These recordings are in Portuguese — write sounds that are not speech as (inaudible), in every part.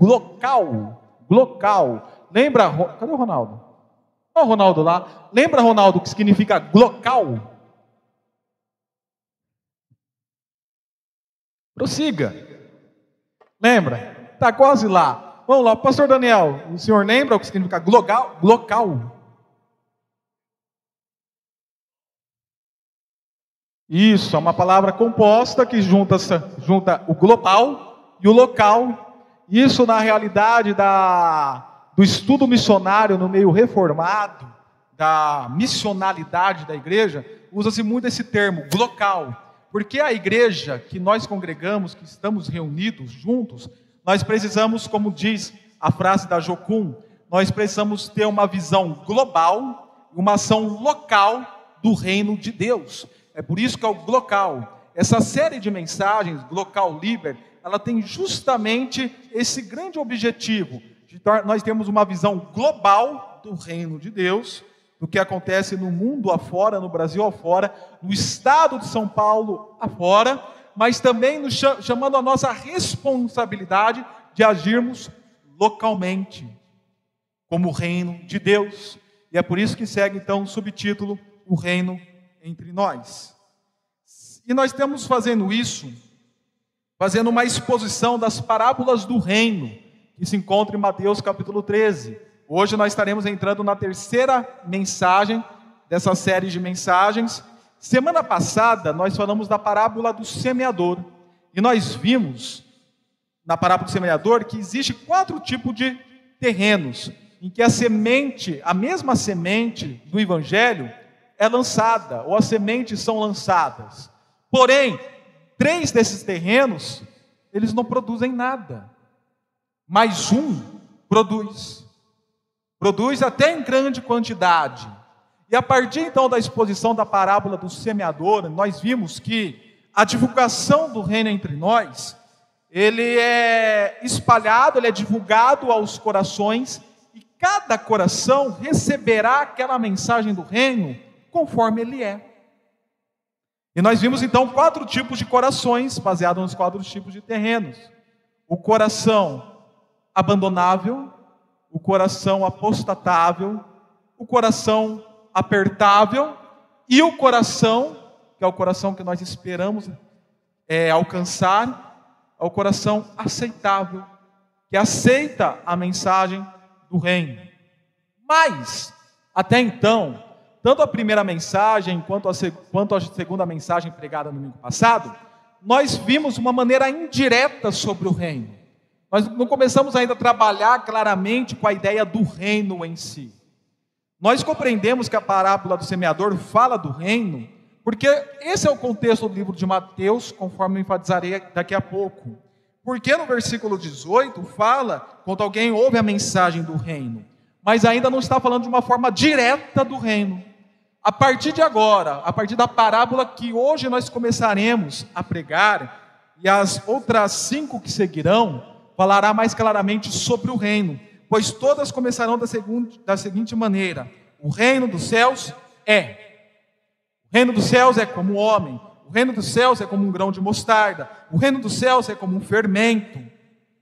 glocal. Glocal. Lembra? Cadê o Ronaldo? Olha o Ronaldo lá. Lembra, Ronaldo, o que significa glocal? Prossiga. Lembra? Está quase lá. Vamos lá, pastor Daniel, o senhor lembra o que significa glocal? glocal? Isso, é uma palavra composta que junta, junta o global e o local. Isso, na realidade, da, do estudo missionário no meio reformado, da missionalidade da igreja, usa-se muito esse termo, local. Porque a igreja que nós congregamos, que estamos reunidos juntos, nós precisamos, como diz a frase da Jocum, nós precisamos ter uma visão global, uma ação local do reino de Deus. É por isso que é o Glocal. Essa série de mensagens, Glocal Liber, ela tem justamente esse grande objetivo nós temos uma visão global do reino de Deus, do que acontece no mundo afora, no Brasil afora, no estado de São Paulo afora, mas também nos chamando a nossa responsabilidade de agirmos localmente, como reino de Deus. E é por isso que segue então o subtítulo O Reino entre nós. E nós estamos fazendo isso, fazendo uma exposição das parábolas do reino, que se encontra em Mateus capítulo 13. Hoje nós estaremos entrando na terceira mensagem dessa série de mensagens. Semana passada nós falamos da parábola do semeador. E nós vimos na parábola do semeador que existe quatro tipos de terrenos em que a semente, a mesma semente do evangelho, é lançada, ou as sementes são lançadas. Porém, três desses terrenos, eles não produzem nada. Mas um produz. Produz até em grande quantidade. E a partir então da exposição da parábola do semeador, nós vimos que a divulgação do reino entre nós, ele é espalhado, ele é divulgado aos corações, e cada coração receberá aquela mensagem do reino conforme ele é. E nós vimos então quatro tipos de corações, baseados nos quatro tipos de terrenos: o coração abandonável, o coração apostatável, o coração apertável e o coração, que é o coração que nós esperamos é, alcançar, é o coração aceitável, que aceita a mensagem do reino. Mas, até então, tanto a primeira mensagem quanto a, quanto a segunda mensagem pregada no domingo passado, nós vimos uma maneira indireta sobre o reino. Nós não começamos ainda a trabalhar claramente com a ideia do reino em si. Nós compreendemos que a parábola do semeador fala do reino, porque esse é o contexto do livro de Mateus, conforme eu enfatizarei daqui a pouco. Porque no versículo 18 fala quando alguém ouve a mensagem do reino, mas ainda não está falando de uma forma direta do reino. A partir de agora, a partir da parábola que hoje nós começaremos a pregar, e as outras cinco que seguirão, falará mais claramente sobre o reino, pois todas começarão da, seguinte, da seguinte maneira: o reino dos céus é. O reino dos céus é como o homem, o reino dos céus é como um grão de mostarda, o reino dos céus é como um fermento,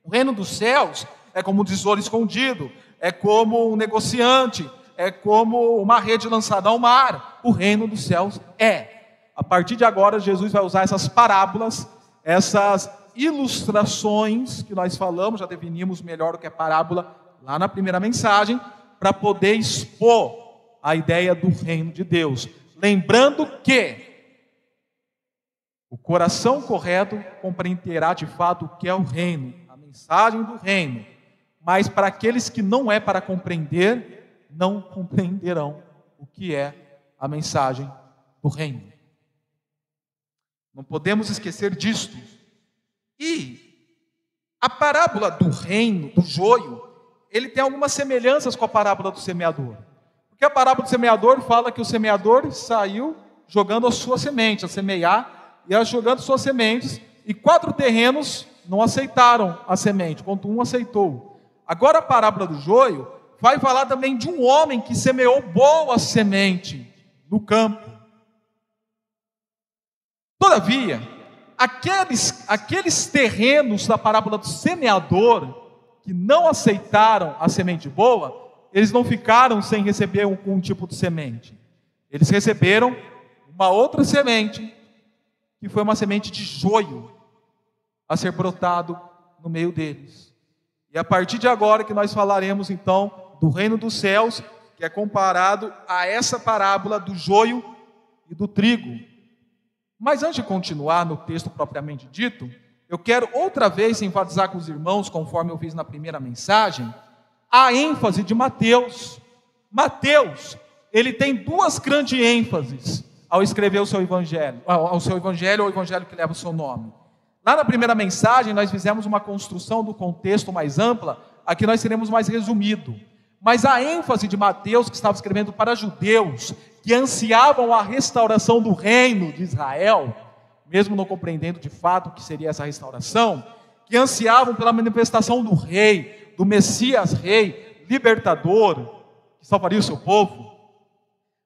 o reino dos céus é como um tesouro escondido, é como um negociante, é como uma rede lançada ao mar. O reino dos céus é. A partir de agora, Jesus vai usar essas parábolas, essas ilustrações que nós falamos, já definimos melhor o que é parábola lá na primeira mensagem, para poder expor a ideia do reino de Deus. Lembrando que o coração correto compreenderá de fato o que é o reino, a mensagem do reino. Mas para aqueles que não é para compreender, não compreenderão o que é a mensagem do reino. Não podemos esquecer disto. E a parábola do reino, do joio, ele tem algumas semelhanças com a parábola do semeador. Porque a parábola do semeador fala que o semeador saiu jogando a sua semente, a semear, e a jogando suas sementes, e quatro terrenos não aceitaram a semente, enquanto um aceitou. Agora a parábola do joio vai falar também de um homem que semeou boa semente no campo. Todavia, aqueles, aqueles terrenos da parábola do semeador, que não aceitaram a semente boa, eles não ficaram sem receber um, um tipo de semente. Eles receberam uma outra semente, que foi uma semente de joio, a ser brotado no meio deles. E a partir de agora que nós falaremos então do reino dos céus, que é comparado a essa parábola do joio e do trigo. Mas antes de continuar no texto propriamente dito, eu quero outra vez enfatizar com os irmãos, conforme eu fiz na primeira mensagem, a ênfase de Mateus. Mateus, ele tem duas grandes ênfases ao escrever o seu evangelho, ao seu evangelho ou o evangelho que leva o seu nome. Lá na primeira mensagem, nós fizemos uma construção do contexto mais ampla, aqui nós seremos mais resumido. Mas a ênfase de Mateus, que estava escrevendo para judeus que ansiavam a restauração do reino de Israel, mesmo não compreendendo de fato o que seria essa restauração, que ansiavam pela manifestação do rei, do Messias rei, libertador, que salvaria o seu povo.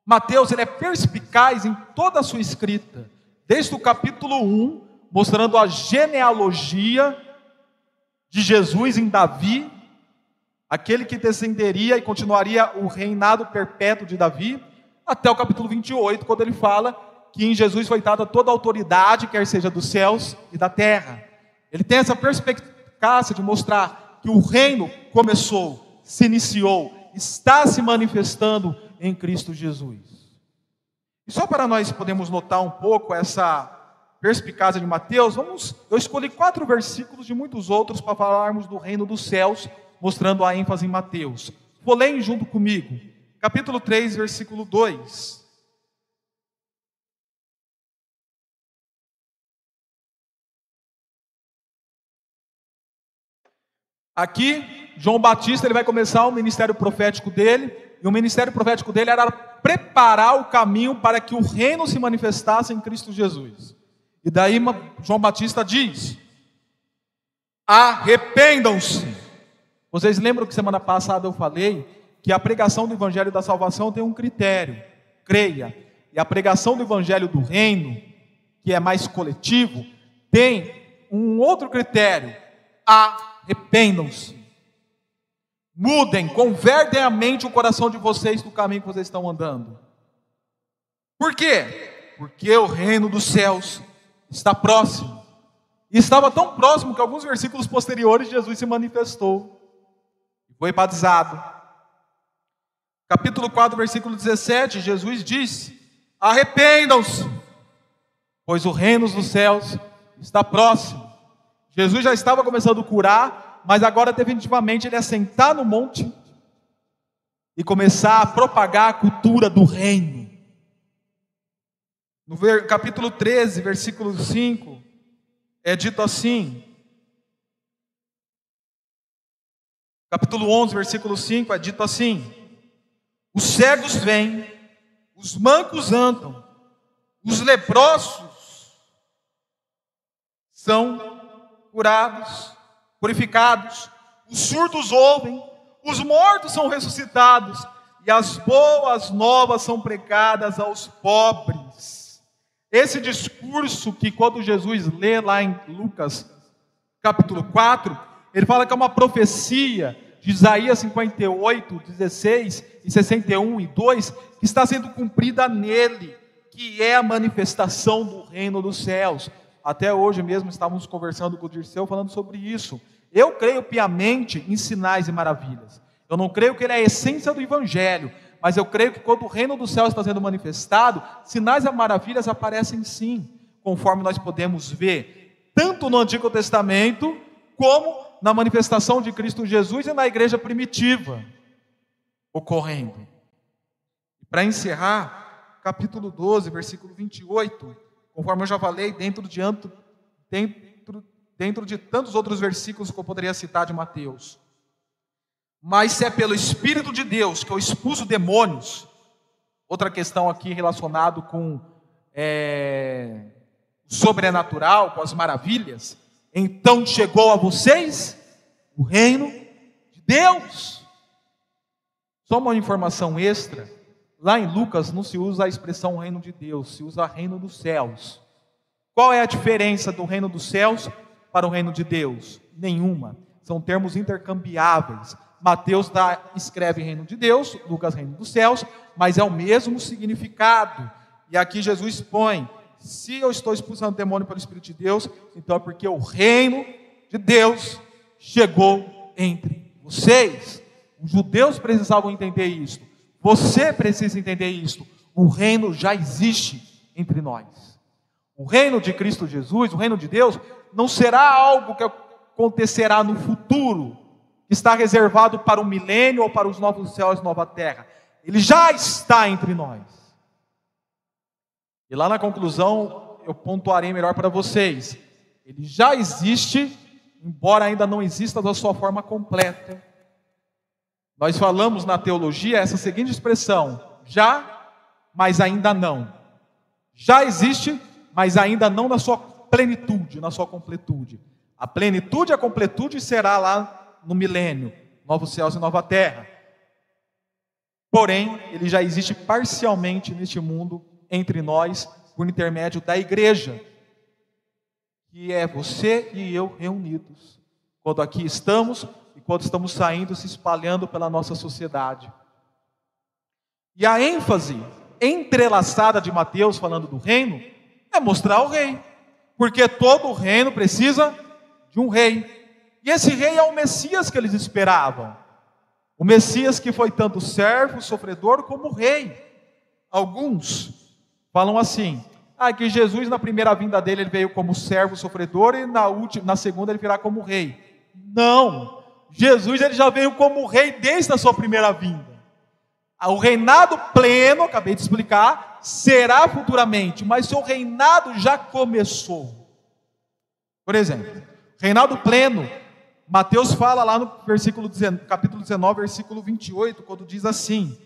Mateus ele é perspicaz em toda a sua escrita, desde o capítulo 1, mostrando a genealogia de Jesus em Davi, aquele que descenderia e continuaria o reinado perpétuo de Davi, até o capítulo 28, quando ele fala que em Jesus foi dada toda a autoridade, quer seja dos céus e da terra. Ele tem essa perspicácia de mostrar que o reino começou, se iniciou, está se manifestando em Cristo Jesus. E só para nós podermos notar um pouco essa perspicácia de Mateus, vamos, eu escolhi quatro versículos de muitos outros para falarmos do reino dos céus, mostrando a ênfase em Mateus. Vou ler junto comigo, capítulo 3, versículo 2. Aqui, João Batista ele vai começar o ministério profético dele, e o ministério profético dele era preparar o caminho para que o reino se manifestasse em Cristo Jesus. E daí João Batista diz: arrependam-se. Vocês lembram que semana passada eu falei que a pregação do evangelho da salvação tem um critério: creia. E a pregação do evangelho do reino, que é mais coletivo, tem um outro critério: arrependam-se. Mudem, convertem a mente e o coração de vocês do caminho que vocês estão andando. Por quê? Porque o reino dos céus está próximo. E estava tão próximo que alguns versículos posteriores Jesus se manifestou. Foi batizado. Capítulo 4, versículo 17, Jesus disse: Arrependam-se, pois o reino dos céus está próximo. Jesus já estava começando a curar, mas agora definitivamente ele ia sentar no monte e começar a propagar a cultura do reino. No capítulo 13, versículo 5, é dito assim: Capítulo 11, versículo 5 é dito assim: Os cegos vêm, os mancos andam, os leprosos são curados, purificados, os surdos ouvem, os mortos são ressuscitados e as boas novas são pregadas aos pobres. Esse discurso que quando Jesus lê lá em Lucas capítulo 4, ele fala que é uma profecia de Isaías 58, 16 e 61 e 2, que está sendo cumprida nele, que é a manifestação do reino dos céus. Até hoje mesmo estávamos conversando com o Dirceu falando sobre isso. Eu creio piamente em sinais e maravilhas. Eu não creio que ele é a essência do Evangelho, mas eu creio que quando o reino do céu está sendo manifestado, sinais e maravilhas aparecem sim, conforme nós podemos ver, tanto no Antigo Testamento, como na manifestação de Cristo Jesus e na igreja primitiva ocorrendo. Para encerrar, capítulo 12, versículo 28. Conforme eu já falei, dentro de, dentro, dentro de tantos outros versículos que eu poderia citar de Mateus. Mas se é pelo Espírito de Deus que eu expulso demônios, outra questão aqui relacionado com é, sobrenatural, com as maravilhas, então chegou a vocês o reino de Deus. Só uma informação extra Lá em Lucas não se usa a expressão reino de Deus, se usa reino dos céus. Qual é a diferença do reino dos céus para o reino de Deus? Nenhuma. são termos intercambiáveis. Mateus escreve reino de Deus, Lucas reino dos céus, mas é o mesmo significado. E aqui Jesus põe: se eu estou expulsando o demônio pelo Espírito de Deus, então é porque o reino de Deus chegou entre vocês. Os judeus precisavam entender isso. Você precisa entender isso. O reino já existe entre nós. O reino de Cristo Jesus, o reino de Deus, não será algo que acontecerá no futuro, que está reservado para o milênio ou para os novos céus e nova terra. Ele já está entre nós. E lá na conclusão, eu pontuarei melhor para vocês. Ele já existe, embora ainda não exista da sua forma completa. Nós falamos na teologia essa seguinte expressão: já, mas ainda não. Já existe, mas ainda não na sua plenitude, na sua completude. A plenitude a completude será lá no milênio, novos céus e nova terra. Porém, ele já existe parcialmente neste mundo entre nós por intermédio da igreja, que é você e eu reunidos. Quando aqui estamos e quando estamos saindo, se espalhando pela nossa sociedade. E a ênfase entrelaçada de Mateus falando do reino é mostrar o rei, porque todo reino precisa de um rei. E esse rei é o Messias que eles esperavam. O Messias que foi tanto servo, sofredor, como rei. Alguns falam assim: ah, que Jesus na primeira vinda dele ele veio como servo, sofredor e na última, na segunda ele virá como rei. Não. Jesus ele já veio como rei desde a sua primeira vinda. O reinado pleno, acabei de explicar, será futuramente, mas seu reinado já começou. Por exemplo, reinado pleno Mateus fala lá no versículo capítulo 19, versículo 28, quando diz assim: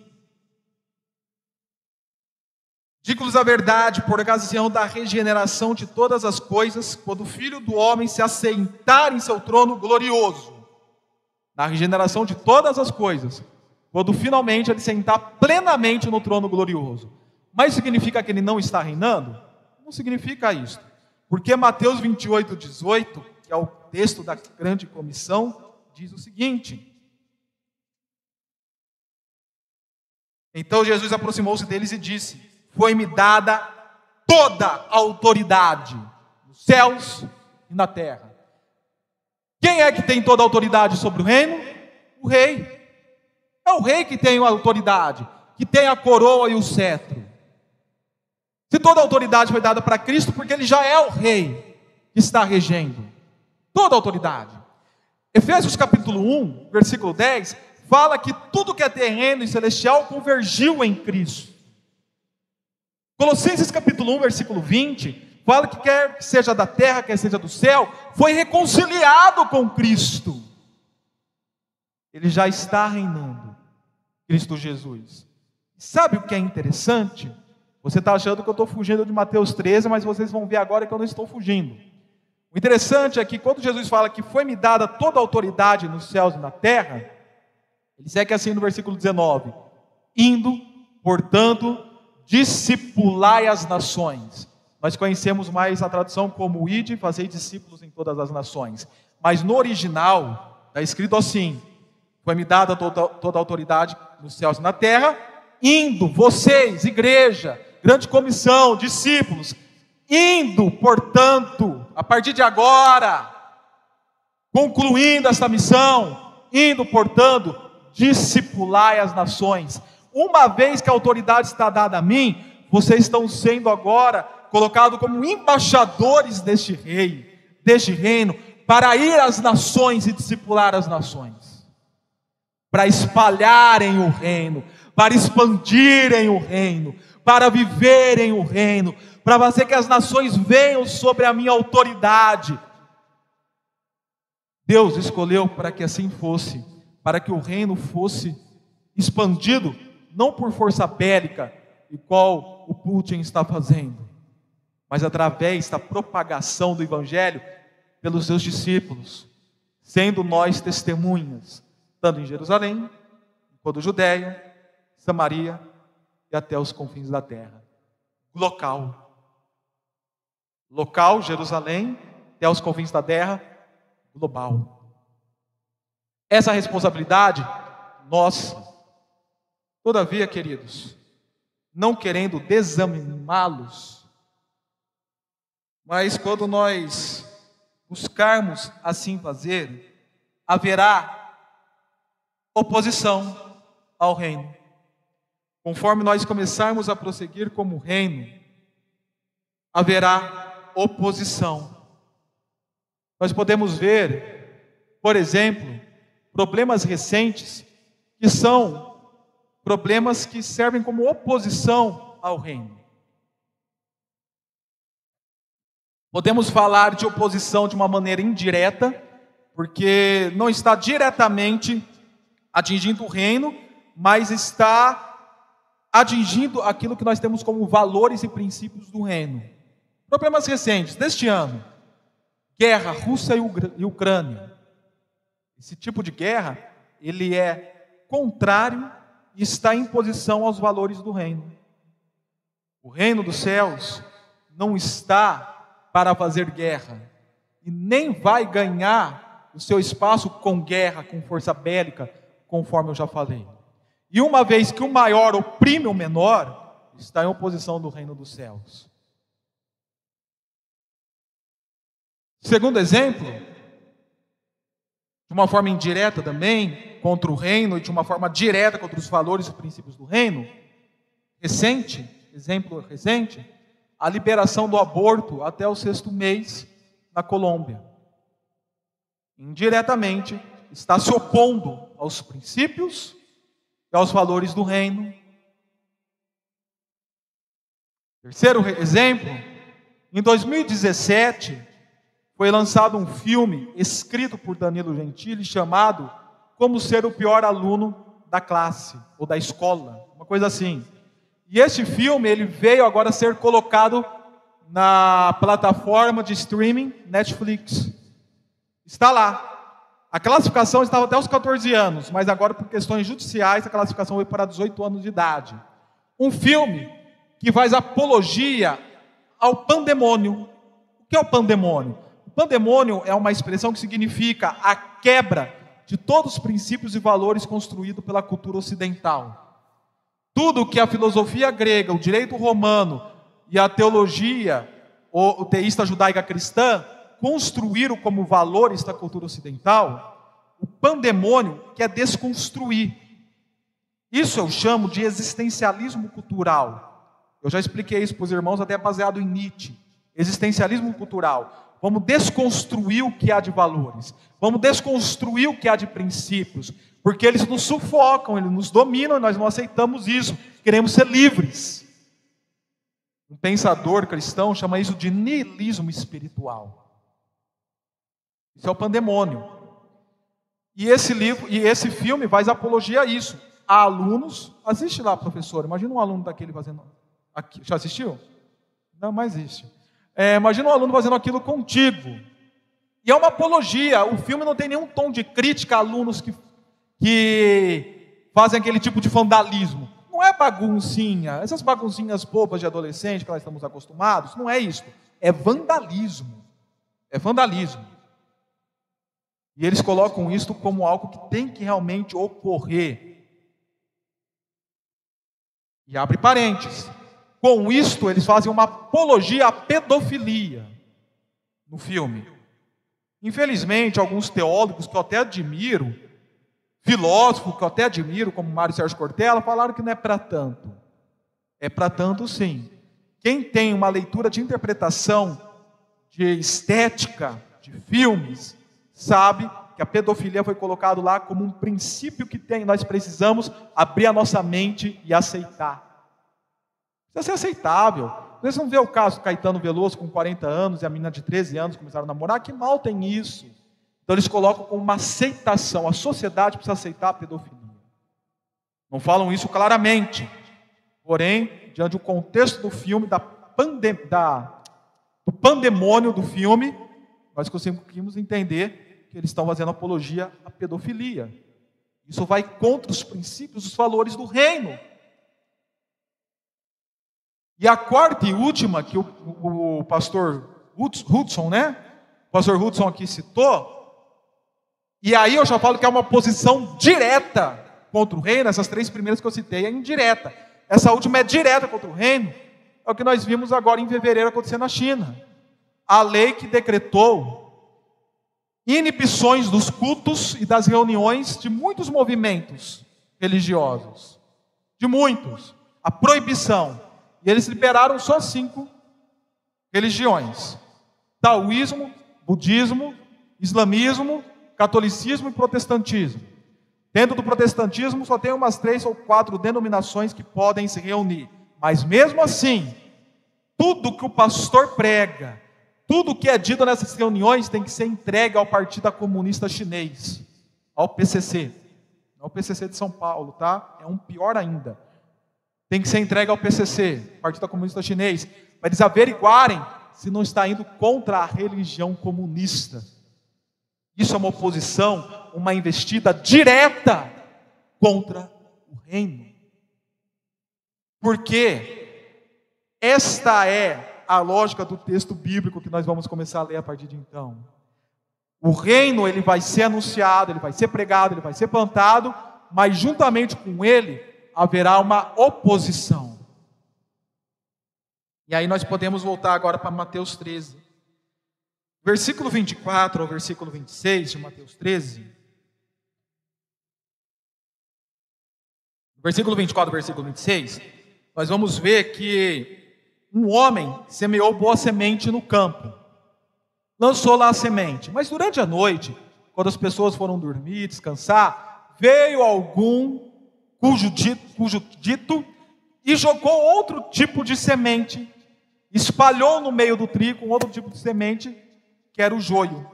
Digo-lhes a verdade, por ocasião da regeneração de todas as coisas, quando o Filho do Homem se assentar em seu trono glorioso, na regeneração de todas as coisas, quando finalmente ele sentar plenamente no trono glorioso. Mas significa que ele não está reinando? Não significa isso. Porque Mateus 28, 18 que é o texto da grande comissão, diz o seguinte: Então Jesus aproximou-se deles e disse: Foi-me dada toda a autoridade nos céus e na terra. Quem é que tem toda a autoridade sobre o reino? O rei. É o rei que tem a autoridade, que tem a coroa e o cetro. Se toda a autoridade foi dada para Cristo, porque ele já é o rei que está regendo toda a autoridade. Efésios capítulo 1, versículo 10, fala que tudo que é terreno e celestial convergiu em Cristo. Colossenses capítulo 1, versículo 20, fala que quer que seja da terra, quer seja do céu, foi reconciliado com Cristo. Ele já está reinando, Cristo Jesus. Sabe o que é interessante? Você está achando que eu estou fugindo de Mateus 13, mas vocês vão ver agora que eu não estou fugindo. O interessante é que quando Jesus fala que foi-me dada toda a autoridade nos céus e na terra, ele segue assim no versículo 19: indo, portanto, discipulai as nações. Nós conhecemos mais a tradução como ide, fazei discípulos em todas as nações. Mas no original, está escrito assim: foi-me dada toda, toda a autoridade nos céus e na terra, indo, vocês, igreja, grande comissão, discípulos, indo, portanto, a partir de agora, concluindo esta missão, indo, portanto, discipulai as nações. Uma vez que a autoridade está dada a mim, vocês estão sendo agora colocados como embaixadores deste rei, deste reino, para ir às nações e discipular as nações, para espalharem o reino, para expandirem o reino, para viverem o reino, para fazer que as nações venham sobre a minha autoridade. Deus escolheu para que assim fosse, para que o reino fosse expandido, não por força bélica, igual o Putin está fazendo, mas através da propagação do Evangelho pelos seus discípulos, sendo nós testemunhas, tanto em Jerusalém, quanto Judéia, Samaria e até os confins da terra. Local Local, Jerusalém, até os confins da terra, global. essa responsabilidade nossa. Todavia, queridos, não querendo desanimá-los, mas quando nós buscarmos assim fazer, haverá oposição ao reino. Conforme nós começarmos a prosseguir como reino, haverá oposição. Nós podemos ver, por exemplo, problemas recentes que são problemas que servem como oposição ao reino. Podemos falar de oposição de uma maneira indireta, porque não está diretamente atingindo o reino, mas está atingindo aquilo que nós temos como valores e princípios do reino. Problemas recentes deste ano: guerra Rússia e Ucrânia. Esse tipo de guerra, ele é contrário e está em posição aos valores do reino. O reino dos céus não está para fazer guerra e nem vai ganhar o seu espaço com guerra, com força bélica, conforme eu já falei. E uma vez que o maior oprime o menor, está em oposição do reino dos céus. Segundo exemplo, de uma forma indireta também, contra o reino, e de uma forma direta contra os valores e princípios do reino, recente, exemplo recente, a liberação do aborto até o sexto mês na Colômbia. Indiretamente, está se opondo aos princípios e aos valores do reino. Terceiro exemplo, em 2017, foi lançado um filme escrito por Danilo Gentili chamado Como Ser o Pior Aluno da Classe ou da Escola, uma coisa assim. E este filme ele veio agora ser colocado na plataforma de streaming Netflix. Está lá. A classificação estava até os 14 anos, mas agora por questões judiciais a classificação foi para 18 anos de idade. Um filme que faz apologia ao pandemônio. O que é o pandemônio? Pandemônio é uma expressão que significa a quebra de todos os princípios e valores construídos pela cultura ocidental. Tudo que a filosofia grega, o direito romano e a teologia ou teísta judaica cristã construíram como valores da cultura ocidental, o pandemônio quer desconstruir. Isso eu chamo de existencialismo cultural. Eu já expliquei isso para os irmãos, até baseado em Nietzsche. Existencialismo cultural Vamos desconstruir o que há de valores. Vamos desconstruir o que há de princípios. Porque eles nos sufocam, eles nos dominam nós não aceitamos isso. Queremos ser livres. Um pensador cristão chama isso de niilismo espiritual. Isso é o pandemônio. E esse livro, e esse filme faz apologia a isso. Há alunos, assiste lá, professor. Imagina um aluno daquele fazendo. Aqui, já assistiu? Não, mais existe. É, imagina um aluno fazendo aquilo contigo. E é uma apologia. O filme não tem nenhum tom de crítica a alunos que, que fazem aquele tipo de vandalismo. Não é baguncinha, essas baguncinhas bobas de adolescente que nós estamos acostumados, não é isso. É vandalismo. É vandalismo. E eles colocam isto como algo que tem que realmente ocorrer. E abre parênteses. Com isto, eles fazem uma apologia à pedofilia no filme. Infelizmente, alguns teólogos que eu até admiro, filósofos que eu até admiro, como Mário Sérgio Cortella, falaram que não é para tanto. É para tanto sim. Quem tem uma leitura de interpretação, de estética, de filmes, sabe que a pedofilia foi colocado lá como um princípio que tem, nós precisamos abrir a nossa mente e aceitar. Precisa ser aceitável. Vocês não vê o caso do Caetano Veloso com 40 anos e a menina de 13 anos começaram a namorar? Que mal tem isso? Então eles colocam como uma aceitação. A sociedade precisa aceitar a pedofilia. Não falam isso claramente. Porém, diante do contexto do filme, da, pandem da do pandemônio do filme, nós conseguimos entender que eles estão fazendo apologia à pedofilia. Isso vai contra os princípios, os valores do reino. E a quarta e última, que o, o, o pastor Hudson, né? O pastor Hudson aqui citou, E aí eu já falo que é uma posição direta contra o reino, essas três primeiras que eu citei é indireta. Essa última é direta contra o reino, é o que nós vimos agora em fevereiro acontecer na China. A lei que decretou inibições dos cultos e das reuniões de muitos movimentos religiosos. De muitos. A proibição. E eles liberaram só cinco religiões: taoísmo, budismo, islamismo, catolicismo e protestantismo. Dentro do protestantismo só tem umas três ou quatro denominações que podem se reunir. Mas mesmo assim, tudo que o pastor prega, tudo que é dito nessas reuniões tem que ser entregue ao Partido Comunista Chinês, ao PCC. Não ao PCC de São Paulo, tá? É um pior ainda. Tem que ser entregue ao PCC, Partido Comunista Chinês, para eles averiguarem se não está indo contra a religião comunista. Isso é uma oposição, uma investida direta contra o reino. Porque esta é a lógica do texto bíblico que nós vamos começar a ler a partir de então. O reino ele vai ser anunciado, ele vai ser pregado, ele vai ser plantado, mas juntamente com ele haverá uma oposição. E aí nós podemos voltar agora para Mateus 13. Versículo 24 ao versículo 26 de Mateus 13. Versículo 24 ao versículo 26, nós vamos ver que um homem semeou boa semente no campo. Lançou lá a semente. Mas durante a noite, quando as pessoas foram dormir, descansar, veio algum cujo dito, cujo dito e jogou outro tipo de semente. Espalhou no meio do trigo um outro tipo de semente que era o joio.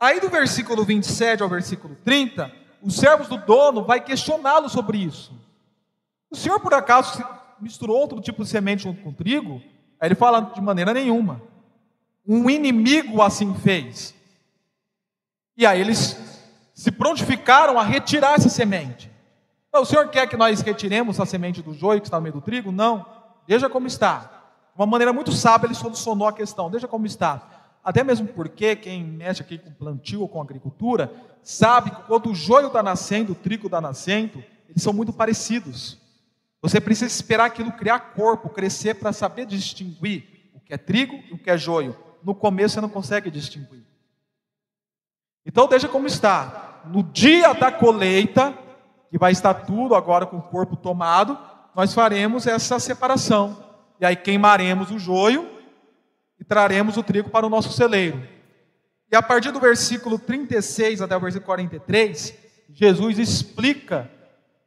Aí do versículo 27 ao versículo 30, os servos do dono vai questioná-lo sobre isso. O senhor por acaso misturou outro tipo de semente junto com trigo? Aí ele fala de maneira nenhuma. Um inimigo assim fez. E aí eles se prontificaram a retirar essa semente. O senhor quer que nós retiremos a semente do joio que está no meio do trigo? Não. Deixa como está. De uma maneira muito sábia, ele solucionou a questão. Deixa como está. Até mesmo porque quem mexe aqui com plantio ou com agricultura, sabe que quando o joio está nascendo, o trigo está nascendo, eles são muito parecidos. Você precisa esperar aquilo criar corpo, crescer para saber distinguir o que é trigo e o que é joio. No começo você não consegue distinguir. Então deixa como está. No dia da colheita, que vai estar tudo agora com o corpo tomado, nós faremos essa separação. E aí queimaremos o joio e traremos o trigo para o nosso celeiro. E a partir do versículo 36 até o versículo 43, Jesus explica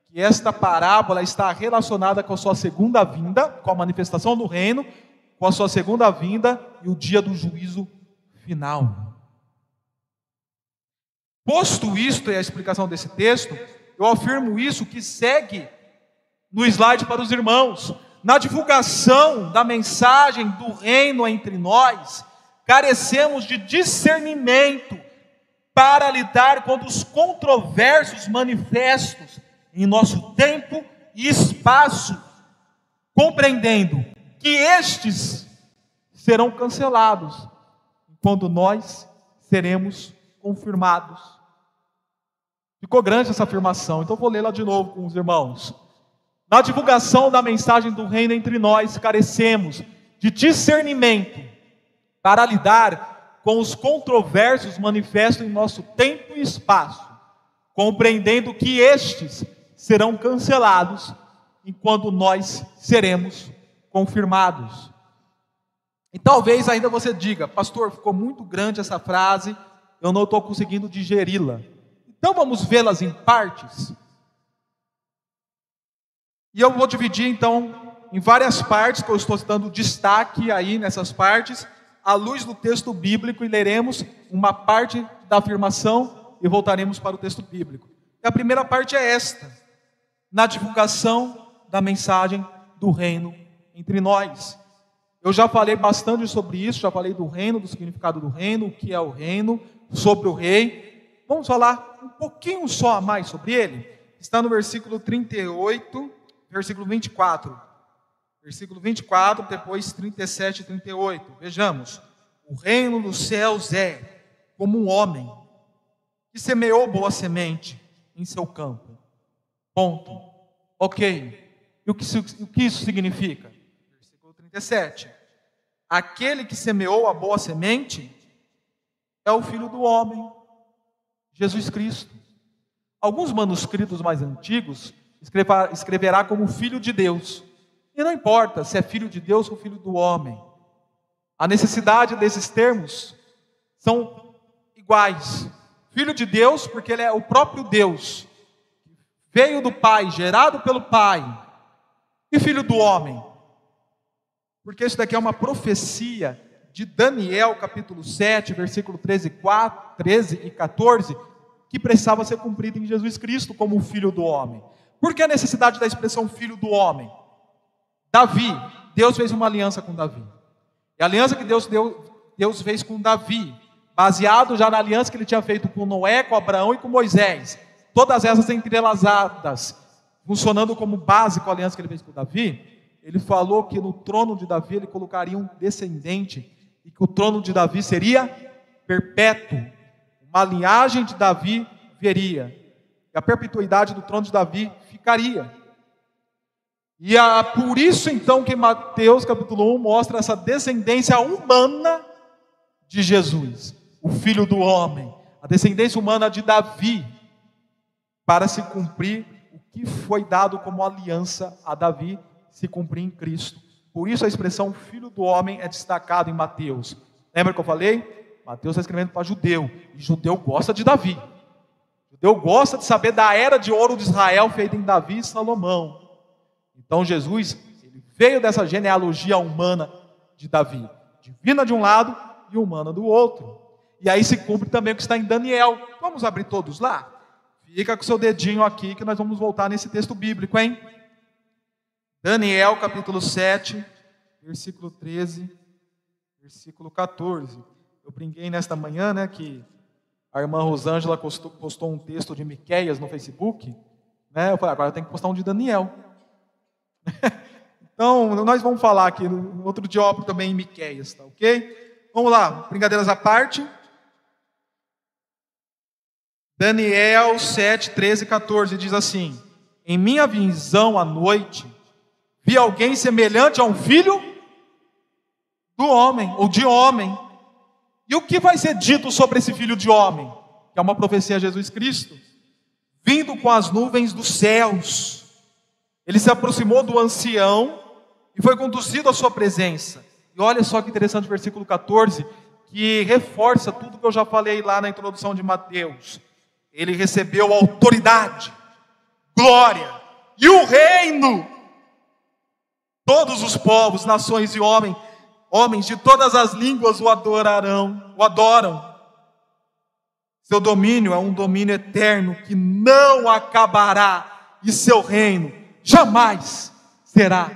que esta parábola está relacionada com a sua segunda vinda, com a manifestação do reino, com a sua segunda vinda e o dia do juízo final. Posto isto e a explicação desse texto, eu afirmo isso que segue no slide para os irmãos na divulgação da mensagem do reino entre nós, carecemos de discernimento para lidar com os controversos manifestos em nosso tempo e espaço, compreendendo que estes serão cancelados quando nós seremos confirmados. Ficou grande essa afirmação, então vou lê-la de novo com os irmãos. Na divulgação da mensagem do reino entre nós, carecemos de discernimento para lidar com os controversos manifestos em nosso tempo e espaço, compreendendo que estes serão cancelados enquanto nós seremos confirmados. E talvez ainda você diga, pastor, ficou muito grande essa frase, eu não estou conseguindo digeri-la. Então vamos vê-las em partes. E eu vou dividir então em várias partes, que eu estou dando destaque aí nessas partes, à luz do texto bíblico, e leremos uma parte da afirmação e voltaremos para o texto bíblico. E a primeira parte é esta: na divulgação da mensagem do reino entre nós. Eu já falei bastante sobre isso, já falei do reino, do significado do reino, o que é o reino, sobre o rei. Vamos falar um pouquinho só a mais sobre ele? Está no versículo 38 versículo 24. Versículo 24, depois 37 e 38. Vejamos. O reino dos céus é como um homem que semeou boa semente em seu campo. Ponto. Ok. E o que, o que isso significa? Versículo 37. Aquele que semeou a boa semente é o Filho do Homem, Jesus Cristo. Alguns manuscritos mais antigos escreverá como Filho de Deus. E não importa se é Filho de Deus ou Filho do Homem. A necessidade desses termos são iguais. Filho de Deus, porque ele é o próprio Deus. Veio do Pai, gerado pelo Pai. E filho do homem. Porque isso daqui é uma profecia de Daniel, capítulo 7, versículo 13, 4, 13 e 14, que precisava ser cumprida em Jesus Cristo como filho do homem. Por que a necessidade da expressão filho do homem? Davi, Deus fez uma aliança com Davi. E a aliança que Deus deu, Deus fez com Davi baseado já na aliança que ele tinha feito com Noé, com Abraão e com Moisés. Todas essas entrelaçadas, funcionando como base com a aliança que ele fez com Davi. Ele falou que no trono de Davi ele colocaria um descendente e que o trono de Davi seria perpétuo. Uma linhagem de Davi veria. E a perpetuidade do trono de Davi ficaria. E é por isso então que Mateus capítulo 1 mostra essa descendência humana de Jesus o filho do homem, a descendência humana de Davi, para se cumprir o que foi dado como aliança a Davi, se cumprir em Cristo. Por isso a expressão filho do homem é destacada em Mateus. Lembra que eu falei? Mateus está escrevendo para judeu, e judeu gosta de Davi. Judeu gosta de saber da era de ouro de Israel feita em Davi e Salomão. Então Jesus, ele veio dessa genealogia humana de Davi, divina de um lado e humana do outro. E aí se cumpre também o que está em Daniel. Vamos abrir todos lá? Fica com seu dedinho aqui que nós vamos voltar nesse texto bíblico, hein? Daniel capítulo 7, versículo 13, versículo 14. Eu brinquei nesta manhã, né, que a irmã Rosângela postou, postou um texto de Miqueias no Facebook, né? Eu falei, agora tenho que postar um de Daniel. (laughs) então, nós vamos falar aqui no outro dia também em Miqueias, tá OK? Vamos lá, brincadeiras à parte. Daniel 7, 13 e 14 diz assim: Em minha visão à noite, vi alguém semelhante a um filho do homem, ou de homem. E o que vai ser dito sobre esse filho de homem? Que é uma profecia a Jesus Cristo. Vindo com as nuvens dos céus, ele se aproximou do ancião e foi conduzido à sua presença. E olha só que interessante o versículo 14, que reforça tudo que eu já falei lá na introdução de Mateus ele recebeu autoridade, glória e o reino. Todos os povos, nações e homens, homens de todas as línguas o adorarão, o adoram. Seu domínio é um domínio eterno que não acabará e seu reino jamais será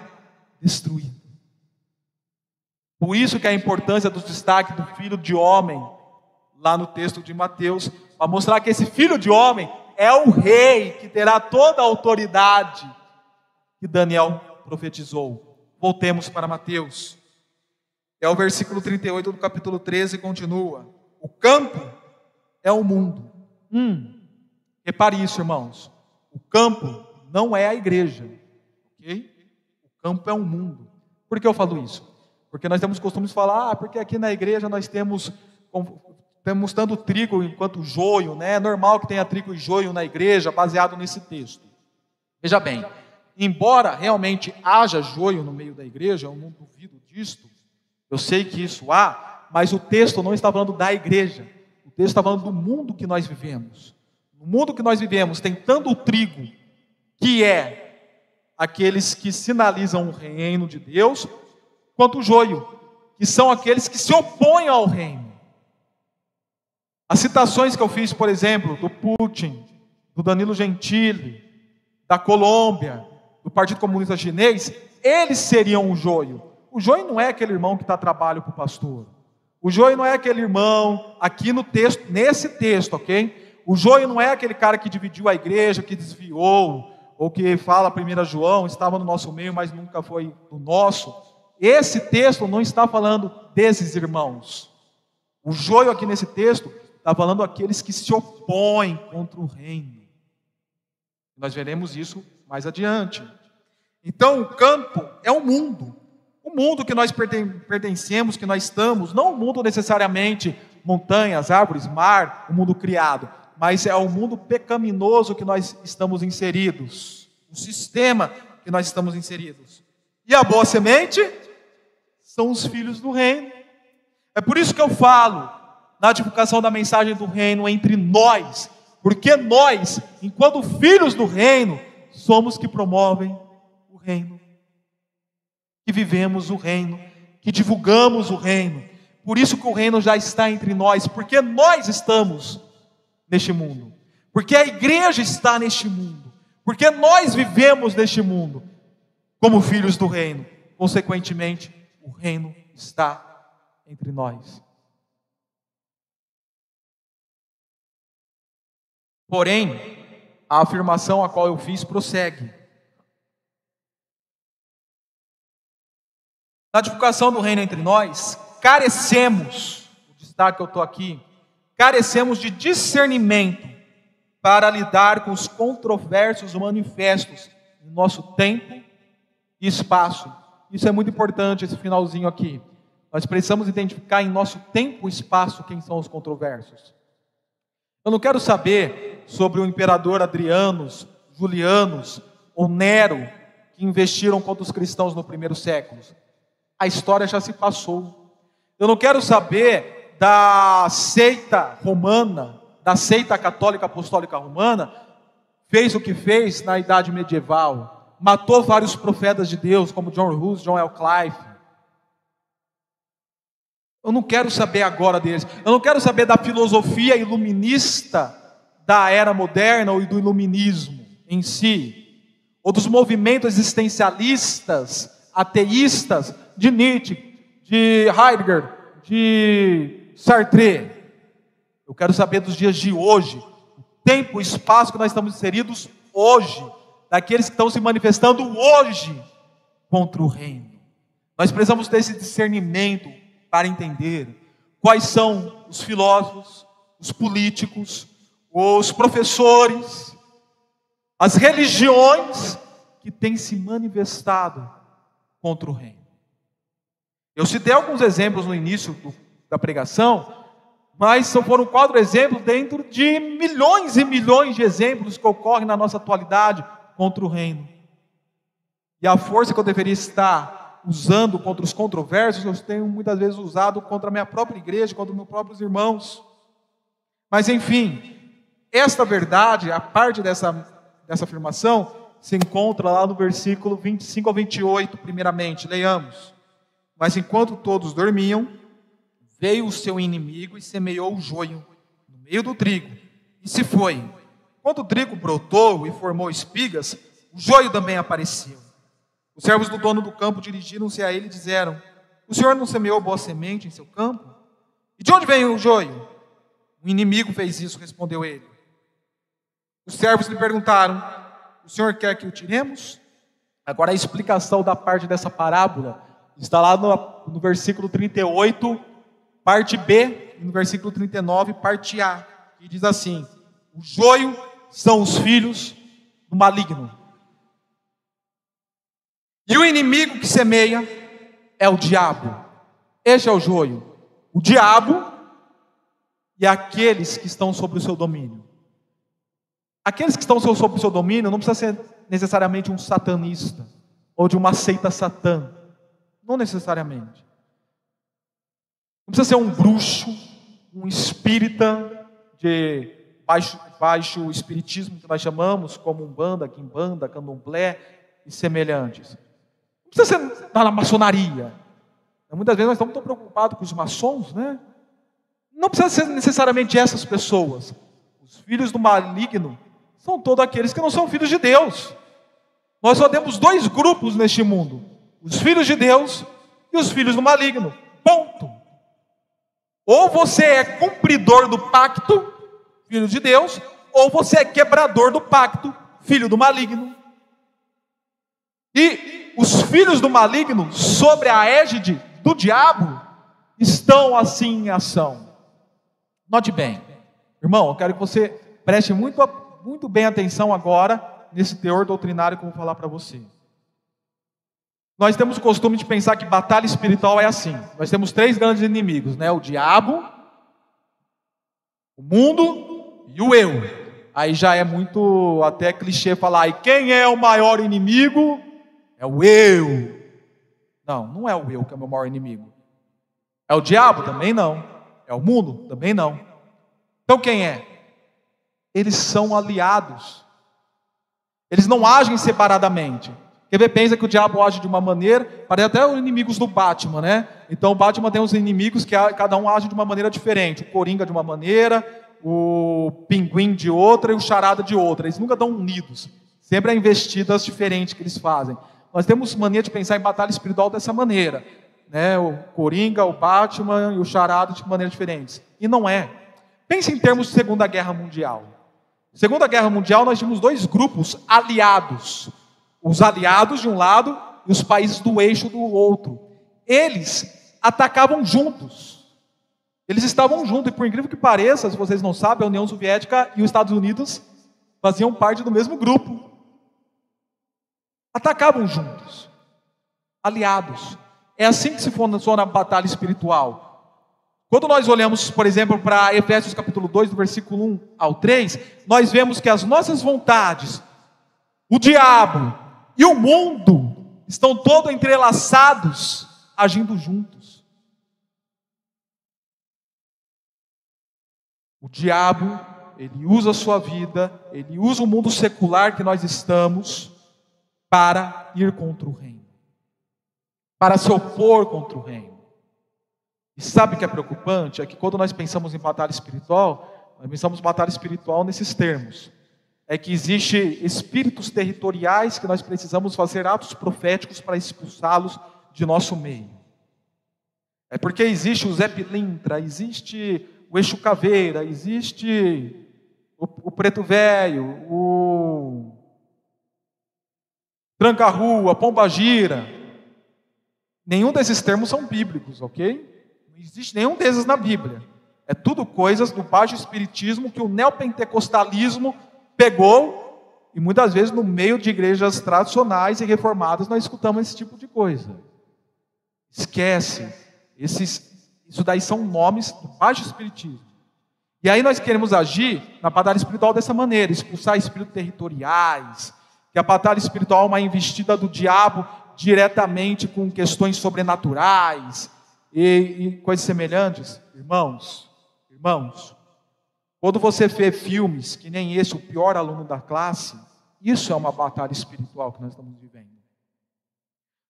destruído. Por isso que a importância do destaque do filho de homem lá no texto de Mateus, para mostrar que esse filho de homem é o rei que terá toda a autoridade que Daniel profetizou. Voltemos para Mateus. É o versículo 38 do capítulo 13 continua. O campo é o mundo. Hum, repare isso, irmãos. O campo não é a igreja, ok? O campo é o mundo. Por que eu falo isso? Porque nós temos costume de falar, ah, porque aqui na igreja nós temos Estamos dando trigo enquanto joio, né? É normal que tenha trigo e joio na igreja, baseado nesse texto. Veja bem, embora realmente haja joio no meio da igreja, eu não duvido disto, eu sei que isso há, mas o texto não está falando da igreja, o texto está falando do mundo que nós vivemos. No mundo que nós vivemos, tem tanto o trigo, que é aqueles que sinalizam o reino de Deus, quanto o joio, que são aqueles que se opõem ao reino. As citações que eu fiz, por exemplo, do Putin, do Danilo Gentili, da Colômbia, do Partido Comunista Chinês, eles seriam o joio. O joio não é aquele irmão que está trabalho para o pastor. O joio não é aquele irmão, aqui no texto, nesse texto, ok? O joio não é aquele cara que dividiu a igreja, que desviou, ou que fala 1 João, estava no nosso meio, mas nunca foi do nosso. Esse texto não está falando desses irmãos. O joio aqui nesse texto está falando aqueles que se opõem contra o reino. Nós veremos isso mais adiante. Então, o campo é o mundo. O mundo que nós pertencemos, que nós estamos, não o mundo necessariamente montanhas, árvores, mar, o mundo criado, mas é o mundo pecaminoso que nós estamos inseridos, o sistema que nós estamos inseridos. E a boa semente são os filhos do reino. É por isso que eu falo na divulgação da mensagem do reino entre nós, porque nós, enquanto filhos do reino, somos que promovem o reino, que vivemos o reino, que divulgamos o reino. Por isso que o reino já está entre nós, porque nós estamos neste mundo, porque a igreja está neste mundo, porque nós vivemos neste mundo como filhos do reino. Consequentemente, o reino está entre nós. Porém, a afirmação a qual eu fiz prossegue. Na divulgação do reino entre nós, carecemos, o destaque que eu estou aqui, carecemos de discernimento para lidar com os controversos manifestos no nosso tempo e espaço. Isso é muito importante, esse finalzinho aqui. Nós precisamos identificar em nosso tempo e espaço quem são os controversos. Eu não quero saber sobre o imperador Adrianos, Julianos ou Nero que investiram contra os cristãos no primeiro século. A história já se passou. Eu não quero saber da seita romana, da seita católica apostólica romana, fez o que fez na idade medieval, matou vários profetas de Deus, como John Hus, John L. Clive. Eu não quero saber agora deles. Eu não quero saber da filosofia iluminista da era moderna ou do iluminismo em si, ou dos movimentos existencialistas, ateístas de Nietzsche, de Heidegger, de Sartre. Eu quero saber dos dias de hoje, o tempo, o espaço que nós estamos inseridos hoje, daqueles que estão se manifestando hoje contra o reino. Nós precisamos desse discernimento para entender quais são os filósofos, os políticos, os professores, as religiões que têm se manifestado contra o reino. Eu citei alguns exemplos no início do da pregação, mas só foram quatro exemplos dentro de milhões e milhões de exemplos que ocorrem na nossa atualidade contra o reino. E a força que eu deveria estar usando contra os controversos, eu tenho muitas vezes usado contra a minha própria igreja, contra meus próprios irmãos. Mas enfim, esta verdade, a parte dessa, dessa afirmação, se encontra lá no versículo 25 ao 28, primeiramente, leiamos. Mas enquanto todos dormiam, veio o seu inimigo e semeou o joio no meio do trigo, e se foi. Quando o trigo brotou e formou espigas, o joio também apareceu. Os servos do dono do campo dirigiram-se a ele e disseram: O senhor não semeou boa semente em seu campo? E de onde vem o joio? O inimigo fez isso, respondeu ele. Os servos lhe perguntaram: O senhor quer que o tiremos? Agora a explicação da parte dessa parábola está lá no, no versículo 38 Parte B, no versículo 39, parte A, que diz assim: O joio são os filhos do maligno. E o inimigo que semeia é o diabo. Este é o joio. O diabo e aqueles que estão sob o seu domínio. Aqueles que estão sob o seu domínio não precisa ser necessariamente um satanista ou de uma seita satã. Não necessariamente. Não precisa ser um bruxo, um espírita de baixo, baixo espiritismo que nós chamamos, como Umbanda, Quimbanda, Candomblé e semelhantes. Precisa ser na maçonaria. Muitas vezes nós estamos tão preocupados com os maçons, né? Não precisa ser necessariamente essas pessoas. Os filhos do maligno são todos aqueles que não são filhos de Deus. Nós só temos dois grupos neste mundo: os filhos de Deus e os filhos do maligno. Ponto. Ou você é cumpridor do pacto, filho de Deus, ou você é quebrador do pacto, filho do maligno. E os filhos do maligno, sobre a égide do diabo, estão assim em ação. Note bem, Irmão, eu quero que você preste muito, muito bem atenção agora nesse teor doutrinário que eu vou falar para você. Nós temos o costume de pensar que batalha espiritual é assim. Nós temos três grandes inimigos, né? O diabo, o mundo e o eu. Aí já é muito até clichê falar, e quem é o maior inimigo? É o eu. Não, não é o eu que é o meu maior inimigo. É o diabo? Também não. É o mundo? Também não. Então quem é? Eles são aliados. Eles não agem separadamente. Quer ver, pensa que o diabo age de uma maneira, parece até os inimigos do Batman, né? Então o Batman tem uns inimigos que cada um age de uma maneira diferente. O Coringa de uma maneira, o Pinguim de outra e o Charada de outra. Eles nunca estão unidos. Sempre há investidas diferentes que eles fazem. Nós temos mania de pensar em batalha espiritual dessa maneira. Né? O Coringa, o Batman e o Charada de maneiras diferentes. E não é. Pense em termos de Segunda Guerra Mundial. Segunda Guerra Mundial, nós tínhamos dois grupos aliados os aliados de um lado e os países do eixo do outro. Eles atacavam juntos. Eles estavam juntos, e por incrível que pareça, se vocês não sabem, a União Soviética e os Estados Unidos faziam parte do mesmo grupo. Atacavam juntos, aliados. É assim que se funciona a batalha espiritual. Quando nós olhamos, por exemplo, para Efésios capítulo 2, do versículo 1 ao 3, nós vemos que as nossas vontades, o diabo, e o mundo estão todos entrelaçados, agindo juntos. O diabo, ele usa a sua vida, ele usa o mundo secular que nós estamos para ir contra o reino, para se opor contra o reino. E sabe o que é preocupante? É que quando nós pensamos em batalha espiritual, nós pensamos em batalha espiritual nesses termos é que existe espíritos territoriais que nós precisamos fazer atos proféticos para expulsá-los de nosso meio. É porque existe o Zé Pilintra, existe o Eixo Caveira, existe o, o Preto Velho, o Tranca-Rua, Pomba Gira. Nenhum desses termos são bíblicos, ok? Não existe nenhum desses na Bíblia. É tudo coisas do baixo espiritismo que o neopentecostalismo pegou, e muitas vezes no meio de igrejas tradicionais e reformadas nós escutamos esse tipo de coisa. Esquece, esses, isso daí são nomes do baixo espiritismo. E aí nós queremos agir na batalha espiritual dessa maneira, expulsar espíritos territoriais, que a batalha espiritual é uma investida do diabo diretamente com questões sobrenaturais e, e coisas semelhantes. Irmãos, irmãos, quando você vê filmes que nem esse, o pior aluno da classe, isso é uma batalha espiritual que nós estamos vivendo.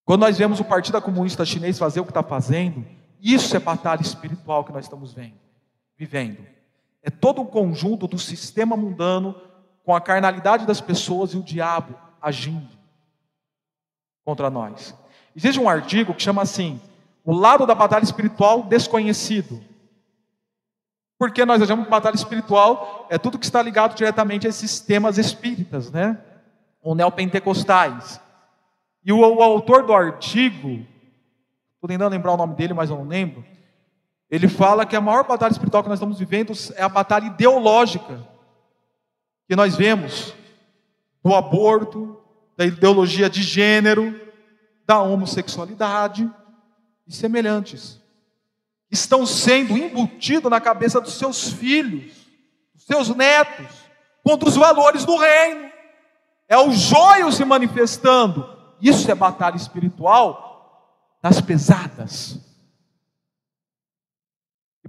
Quando nós vemos o Partido Comunista Chinês fazer o que está fazendo, isso é batalha espiritual que nós estamos vendo, vivendo. É todo um conjunto do sistema mundano com a carnalidade das pessoas e o diabo agindo contra nós. Existe um artigo que chama assim: o lado da batalha espiritual desconhecido. Porque nós achamos que batalha espiritual é tudo que está ligado diretamente a esses temas espíritas, né? Ou neopentecostais. E o, o autor do artigo, estou tentando lembrar o nome dele, mas eu não lembro. Ele fala que a maior batalha espiritual que nós estamos vivendo é a batalha ideológica que nós vemos do aborto, da ideologia de gênero, da homossexualidade e semelhantes estão sendo embutidos na cabeça dos seus filhos, dos seus netos, contra os valores do reino. É o joio se manifestando. Isso é batalha espiritual das pesadas.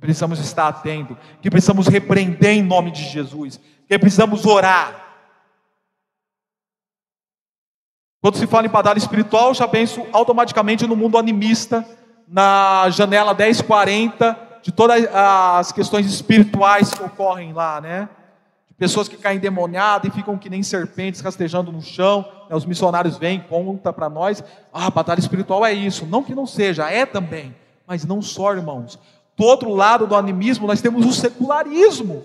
Precisamos estar atentos, que precisamos repreender em nome de Jesus, que precisamos orar. Quando se fala em batalha espiritual, já penso automaticamente no mundo animista, na janela 1040 de todas as questões espirituais que ocorrem lá, né? De pessoas que caem demoniadas e ficam que nem serpentes rastejando no chão. Né? Os missionários vêm, conta para nós, ah, batalha espiritual é isso. Não que não seja, é também, mas não só, irmãos. Do outro lado do animismo, nós temos o secularismo,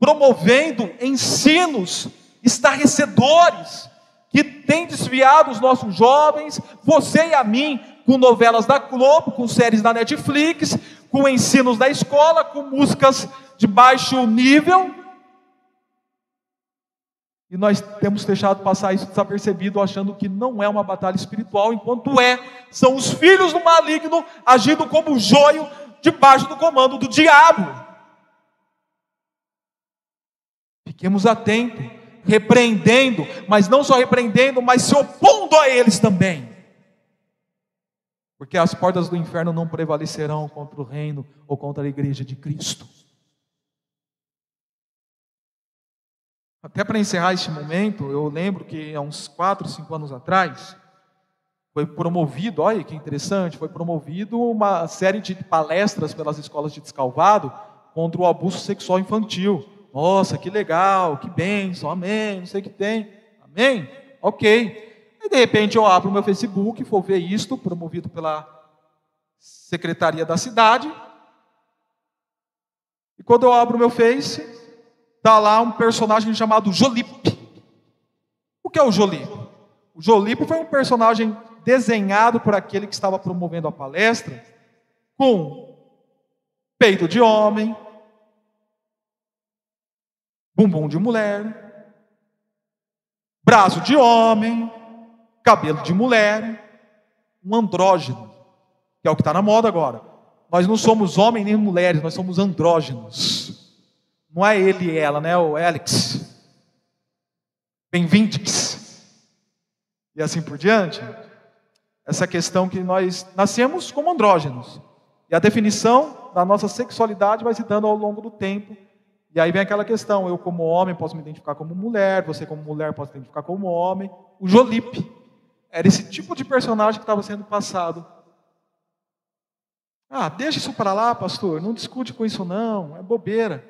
promovendo ensinos estarrecedores, que tem desviado os nossos jovens, você e a mim, com novelas da Globo, com séries da Netflix, com ensinos da escola, com músicas de baixo nível. E nós temos deixado passar isso desapercebido, achando que não é uma batalha espiritual, enquanto é. São os filhos do maligno agindo como joio debaixo do comando do diabo. Fiquemos atentos, repreendendo, mas não só repreendendo, mas se opondo a eles também. Porque as portas do inferno não prevalecerão contra o reino ou contra a igreja de Cristo. Até para encerrar este momento, eu lembro que há uns 4, 5 anos atrás, foi promovido, olha que interessante, foi promovido uma série de palestras pelas escolas de Descalvado contra o abuso sexual infantil. Nossa, que legal, que bênção, amém, não sei o que tem, amém? Ok. E de repente eu abro o meu Facebook, vou ver isto, promovido pela secretaria da cidade. E quando eu abro o meu Face, está lá um personagem chamado Jolipe. O que é o Jolipe? O Jolipe foi um personagem desenhado por aquele que estava promovendo a palestra com peito de homem, bumbum de mulher, braço de homem, cabelo de mulher, um andrógeno, que é o que está na moda agora. Nós não somos homens nem mulheres, nós somos andrógenos. Não é ele e ela, né? O Alex. Bem-vindos. E assim por diante essa questão que nós nascemos como andrógenos. E a definição da nossa sexualidade vai se dando ao longo do tempo. E aí vem aquela questão: eu, como homem, posso me identificar como mulher, você, como mulher, pode se identificar como homem. O Jolipe era esse tipo de personagem que estava sendo passado. Ah, deixa isso para lá, pastor, não discute com isso, não, é bobeira.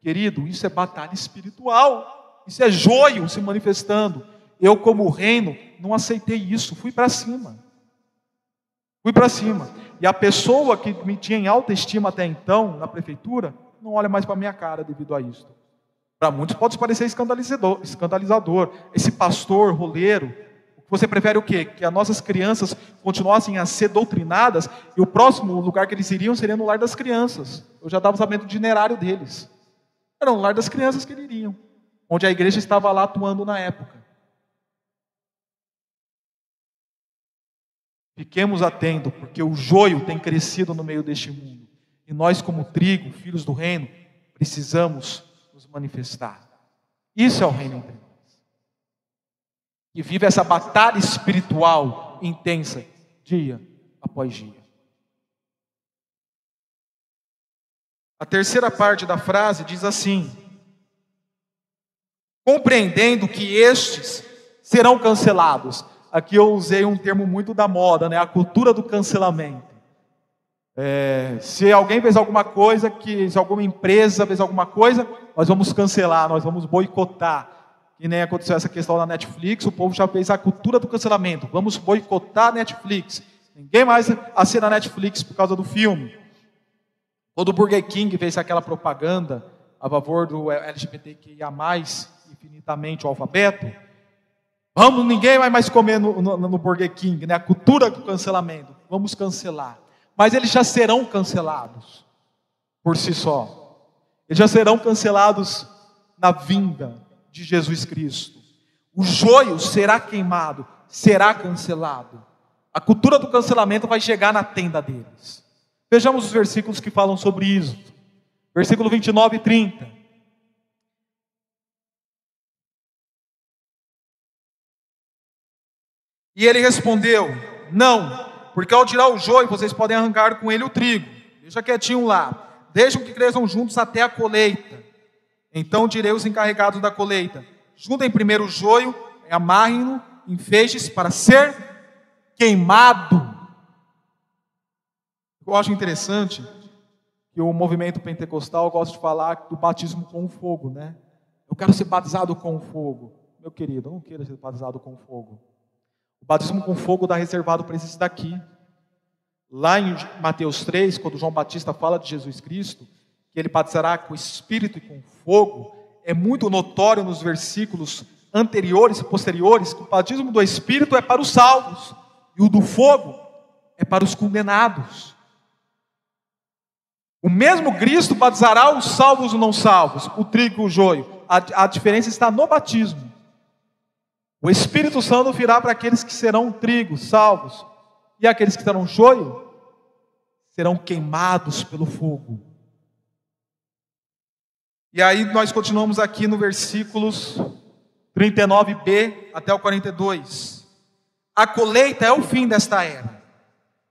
Querido, isso é batalha espiritual, isso é joio se manifestando. Eu, como reino, não aceitei isso, fui para cima. Fui para cima. E a pessoa que me tinha em alta estima até então, na prefeitura, não olha mais para minha cara devido a isso. Para muitos pode parecer escandalizador, escandalizador. Esse pastor, roleiro, você prefere o quê? Que as nossas crianças continuassem a ser doutrinadas e o próximo lugar que eles iriam seria no lar das crianças. Eu já estava sabendo do dinerário deles. Era no lar das crianças que eles iriam, onde a igreja estava lá atuando na época. Fiquemos atentos, porque o joio tem crescido no meio deste mundo. E nós, como trigo, filhos do reino, precisamos nos manifestar. Isso é o reino entre nós. E vive essa batalha espiritual intensa, dia após dia. A terceira parte da frase diz assim: compreendendo que estes serão cancelados. Aqui eu usei um termo muito da moda, né? A cultura do cancelamento. É, se alguém fez alguma coisa, que se alguma empresa fez alguma coisa, nós vamos cancelar, nós vamos boicotar. E nem aconteceu essa questão na Netflix, o povo já fez a cultura do cancelamento. Vamos boicotar a Netflix. Ninguém mais assina a Netflix por causa do filme. Quando o Burger King fez aquela propaganda a favor do LGBTQIA, infinitamente o alfabeto, Vamos, ninguém vai mais comer no, no, no Burger King, né? A cultura do cancelamento. Vamos cancelar. Mas eles já serão cancelados por si só. Eles já serão cancelados na vinda de Jesus Cristo. O joio será queimado, será cancelado. A cultura do cancelamento vai chegar na tenda deles. Vejamos os versículos que falam sobre isso. Versículo 29 e 30. E ele respondeu: Não, porque ao tirar o joio, vocês podem arrancar com ele o trigo. Deixa quietinho lá. Deixam que cresçam juntos até a colheita. Então direi os encarregados da colheita: Juntem primeiro o joio, amarrem-no em feixes para ser queimado. Eu acho interessante que o movimento pentecostal gosta de falar do batismo com fogo, né? Eu quero ser batizado com fogo. Meu querido, eu não quero ser batizado com fogo. O batismo com fogo está reservado para esses daqui. Lá em Mateus 3, quando João Batista fala de Jesus Cristo, que ele batizará com espírito e com fogo, é muito notório nos versículos anteriores e posteriores que o batismo do espírito é para os salvos e o do fogo é para os condenados. O mesmo Cristo batizará os salvos e não salvos, o trigo e o joio. A, a diferença está no batismo. O Espírito Santo virá para aqueles que serão trigo, salvos, e aqueles que serão joio serão queimados pelo fogo. E aí nós continuamos aqui no versículos 39b até o 42. A colheita é o fim desta era.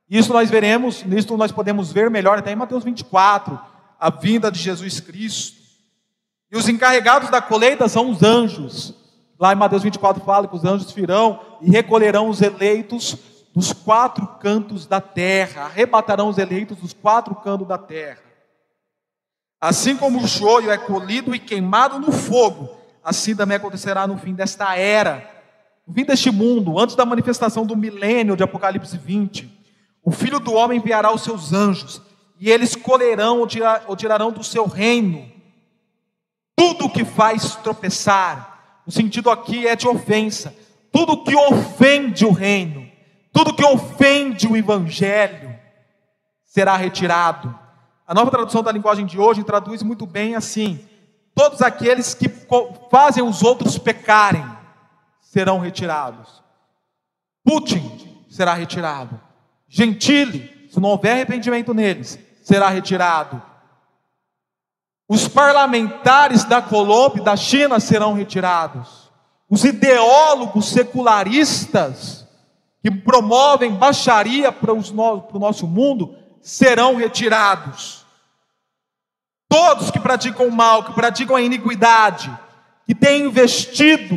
Isso nós veremos, nisso nós podemos ver melhor até em Mateus 24, a vinda de Jesus Cristo. E os encarregados da colheita são os anjos. Lá em Mateus 24 fala que os anjos virão e recolherão os eleitos dos quatro cantos da terra, arrebatarão os eleitos dos quatro cantos da terra. Assim como o joio é colhido e queimado no fogo, assim também acontecerá no fim desta era, no fim deste mundo, antes da manifestação do milênio de Apocalipse 20. O filho do homem enviará os seus anjos, e eles colherão ou tirarão do seu reino tudo que faz tropeçar. O sentido aqui é de ofensa. Tudo que ofende o reino, tudo que ofende o evangelho, será retirado. A nova tradução da linguagem de hoje traduz muito bem assim: todos aqueles que fazem os outros pecarem serão retirados. Putin será retirado. Gentile, se não houver arrependimento neles, será retirado. Os parlamentares da Colômbia e da China serão retirados. Os ideólogos secularistas que promovem baixaria para, no, para o nosso mundo serão retirados. Todos que praticam o mal, que praticam a iniquidade, que têm investido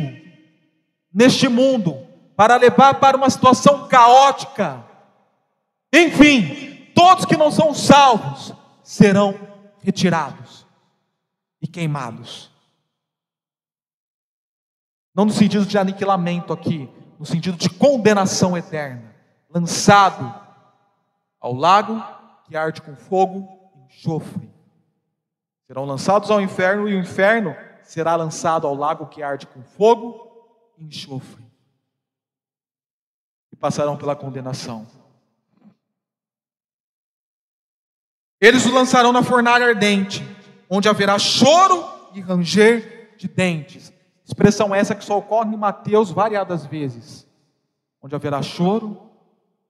neste mundo para levar para uma situação caótica, enfim, todos que não são salvos serão retirados e queimados. Não no sentido de aniquilamento aqui, no sentido de condenação eterna, lançado ao lago que arde com fogo e enxofre. Serão lançados ao inferno e o inferno será lançado ao lago que arde com fogo e enxofre. E passarão pela condenação. Eles o lançarão na fornalha ardente, onde haverá choro e ranger de dentes. Expressão essa que só ocorre em Mateus variadas vezes, onde haverá choro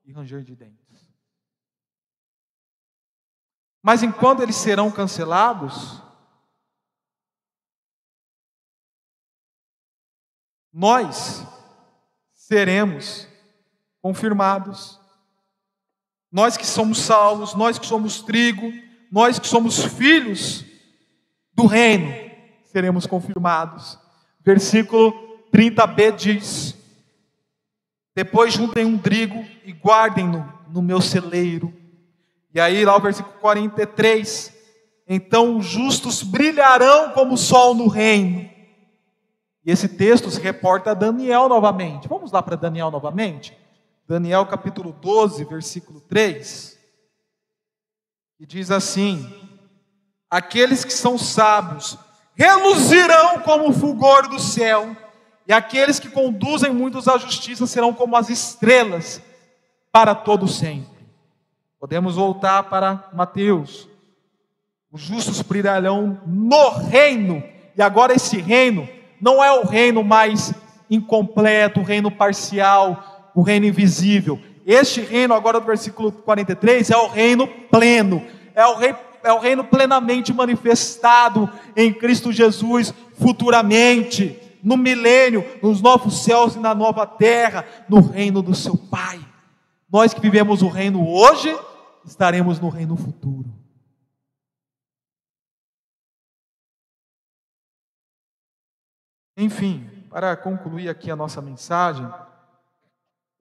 e ranger de dentes. Mas enquanto eles serão cancelados, nós seremos confirmados. Nós que somos salvos, nós que somos trigo, nós que somos filhos do reino, seremos confirmados. Versículo 30b diz: Depois juntem um trigo e guardem-no no meu celeiro e aí, lá o versículo 43. Então os justos brilharão como o sol no reino. E esse texto se reporta a Daniel novamente. Vamos lá para Daniel novamente? Daniel capítulo 12, versículo 3. E diz assim: Aqueles que são sábios reluzirão como o fulgor do céu, e aqueles que conduzem muitos à justiça serão como as estrelas para todo sempre. Podemos voltar para Mateus. Os justos brilharão no reino, e agora esse reino não é o reino mais incompleto, o reino parcial, o reino invisível. Este reino, agora do versículo 43, é o reino pleno, é o, rei, é o reino plenamente manifestado em Cristo Jesus futuramente, no milênio, nos novos céus e na nova terra, no reino do seu Pai. Nós que vivemos o reino hoje, estaremos no reino futuro. Enfim, para concluir aqui a nossa mensagem,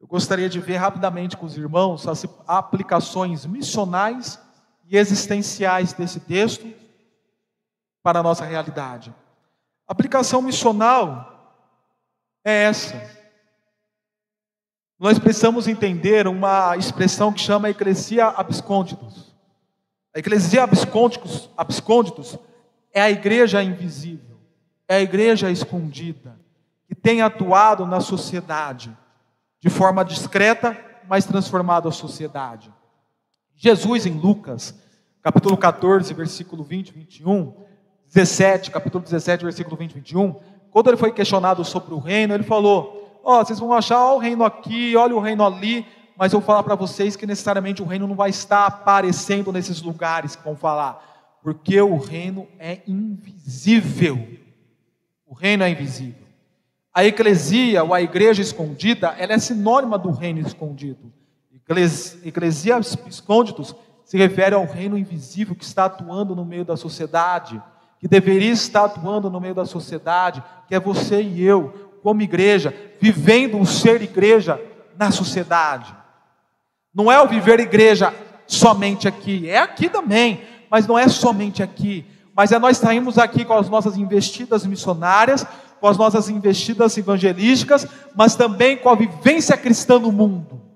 eu gostaria de ver rapidamente com os irmãos as aplicações missionais e existenciais desse texto para a nossa realidade. A aplicação missional é essa nós precisamos entender uma expressão que chama Eclesia abscônditos. A Eclesia abscônditos, abscônditos é a igreja invisível, é a igreja escondida, que tem atuado na sociedade de forma discreta, mas transformado a sociedade. Jesus, em Lucas, capítulo 14, versículo 20, 21, 17, capítulo 17, versículo 20, 21, quando ele foi questionado sobre o reino, ele falou: Ó, oh, vocês vão achar ó, o reino aqui, olha o reino ali, mas eu vou falar para vocês que necessariamente o reino não vai estar aparecendo nesses lugares que vão falar, porque o reino é invisível. O reino é invisível. A eclesia, ou a igreja escondida, ela é sinônima do reino escondido. Eclesias escondidos se refere ao reino invisível que está atuando no meio da sociedade, que deveria estar atuando no meio da sociedade, que é você e eu, como igreja, vivendo o ser igreja na sociedade. Não é o viver igreja somente aqui, é aqui também, mas não é somente aqui. Mas é nós saímos aqui com as nossas investidas missionárias, com as nossas investidas evangelísticas, mas também com a vivência cristã no mundo.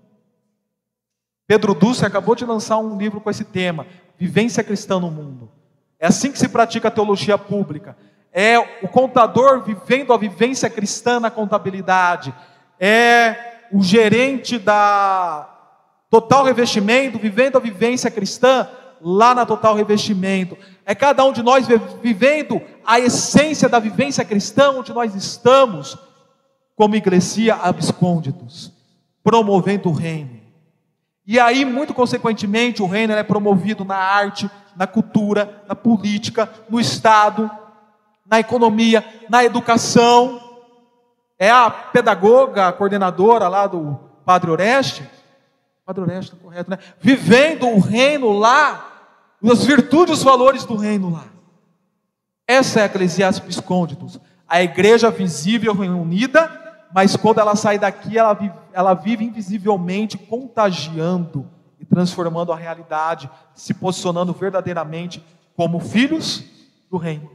Pedro Dulce acabou de lançar um livro com esse tema, Vivência Cristã no Mundo. É assim que se pratica a teologia pública. É o contador vivendo a vivência cristã na contabilidade. É o gerente da Total Revestimento vivendo a vivência cristã lá na Total Revestimento. É cada um de nós vivendo a essência da vivência cristã onde nós estamos, como igreja abscônditos, promovendo o reino. E aí, muito consequentemente, o reino é promovido na arte, na cultura, na política, no Estado, na economia, na educação. É a pedagoga, a coordenadora lá do Padre Oreste, Padre Oreste, está correto, né? Vivendo o reino lá, as virtudes e os valores do reino lá. Essa é a Eclesiastes Escônditos. A igreja visível reunida mas quando ela sai daqui, ela vive, ela vive invisivelmente contagiando e transformando a realidade, se posicionando verdadeiramente como filhos do reino.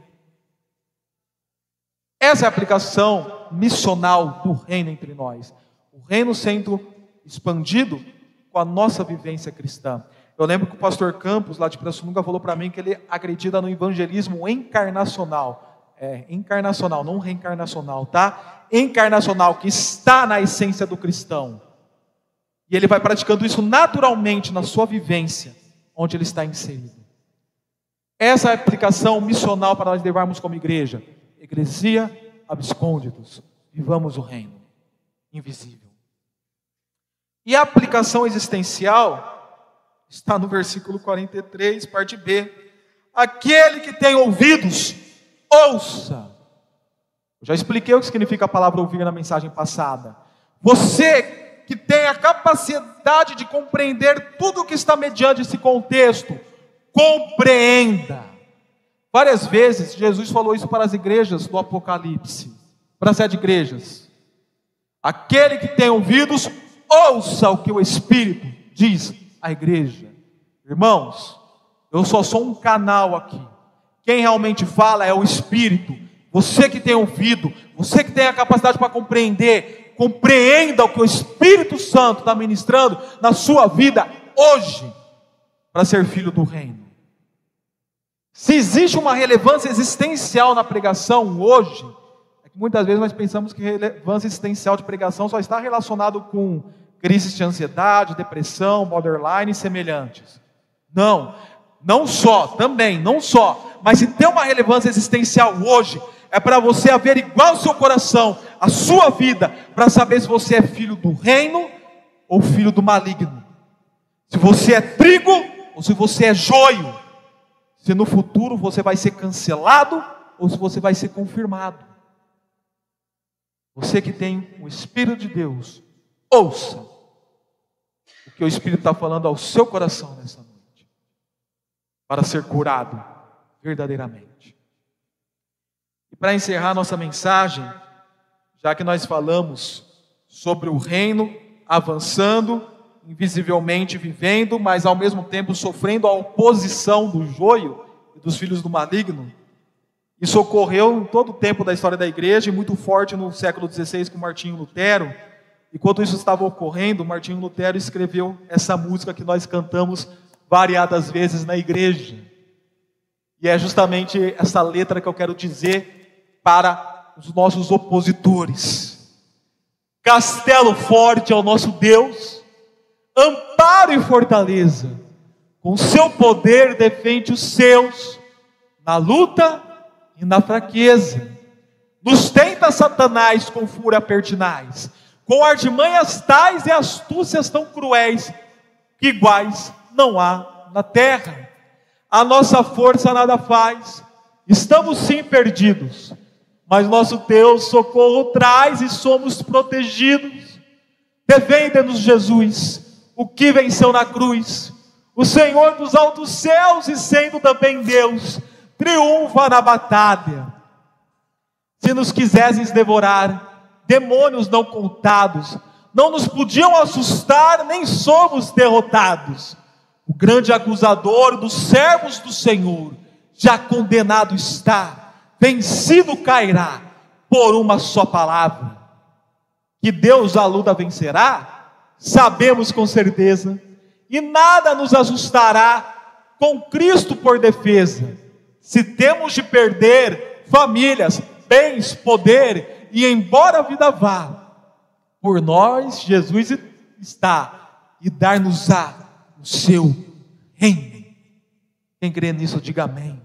Essa é a aplicação missional do reino entre nós. O reino sendo expandido com a nossa vivência cristã. Eu lembro que o pastor Campos, lá de Pirassununga, falou para mim que ele acredita no evangelismo encarnacional. É, encarnacional, não reencarnacional, tá? Encarnacional, que está na essência do cristão. E ele vai praticando isso naturalmente na sua vivência, onde ele está inserido. Essa é a aplicação missional para nós levarmos como igreja. Igreja abscônditos, vivamos o reino invisível. E a aplicação existencial está no versículo 43, parte B. Aquele que tem ouvidos, ouça. Eu já expliquei o que significa a palavra ouvir na mensagem passada. Você que tem a capacidade de compreender tudo o que está mediante esse contexto, compreenda. Várias vezes Jesus falou isso para as igrejas do Apocalipse, para as sete igrejas. Aquele que tem ouvidos, ouça o que o Espírito diz à igreja. Irmãos, eu só sou um canal aqui. Quem realmente fala é o Espírito. Você que tem ouvido, você que tem a capacidade para compreender, compreenda o que o Espírito Santo está ministrando na sua vida hoje, para ser filho do Reino. Se existe uma relevância existencial na pregação hoje, é que muitas vezes nós pensamos que relevância existencial de pregação só está relacionado com crises de ansiedade, depressão, borderline e semelhantes. Não, não só, também, não só, mas se tem uma relevância existencial hoje, é para você averiguar o seu coração, a sua vida, para saber se você é filho do reino ou filho do maligno. Se você é trigo ou se você é joio. Se no futuro você vai ser cancelado ou se você vai ser confirmado. Você que tem o Espírito de Deus, ouça o que o Espírito está falando ao seu coração nessa noite, para ser curado verdadeiramente. E para encerrar nossa mensagem, já que nós falamos sobre o reino avançando, invisivelmente vivendo, mas ao mesmo tempo sofrendo a oposição do joio e dos filhos do maligno, isso ocorreu em todo o tempo da história da igreja e muito forte no século XVI com Martinho Lutero. Enquanto isso estava ocorrendo, Martinho Lutero escreveu essa música que nós cantamos variadas vezes na igreja. E é justamente essa letra que eu quero dizer para os nossos opositores. Castelo forte é o nosso Deus, amparo e fortaleza, com seu poder defende os seus na luta e na fraqueza. Nos tenta Satanás com fúria pertinaz, com artimanhas tais e astúcias tão cruéis, que iguais não há na terra. A nossa força nada faz, estamos sim perdidos, mas nosso Deus socorro traz e somos protegidos. Defende-nos, Jesus, o que venceu na cruz, o Senhor dos altos céus e sendo também Deus, triunfa na batalha. Se nos quisesses devorar, demônios não contados, não nos podiam assustar, nem somos derrotados. O grande acusador dos servos do Senhor, já condenado está, vencido cairá, por uma só palavra. Que Deus a luta vencerá, sabemos com certeza, e nada nos assustará com Cristo por defesa. Se temos de perder famílias, bens, poder, e embora a vida vá, por nós Jesus está e dar-nos-á o seu reino. Quem crê nisso, diga amém.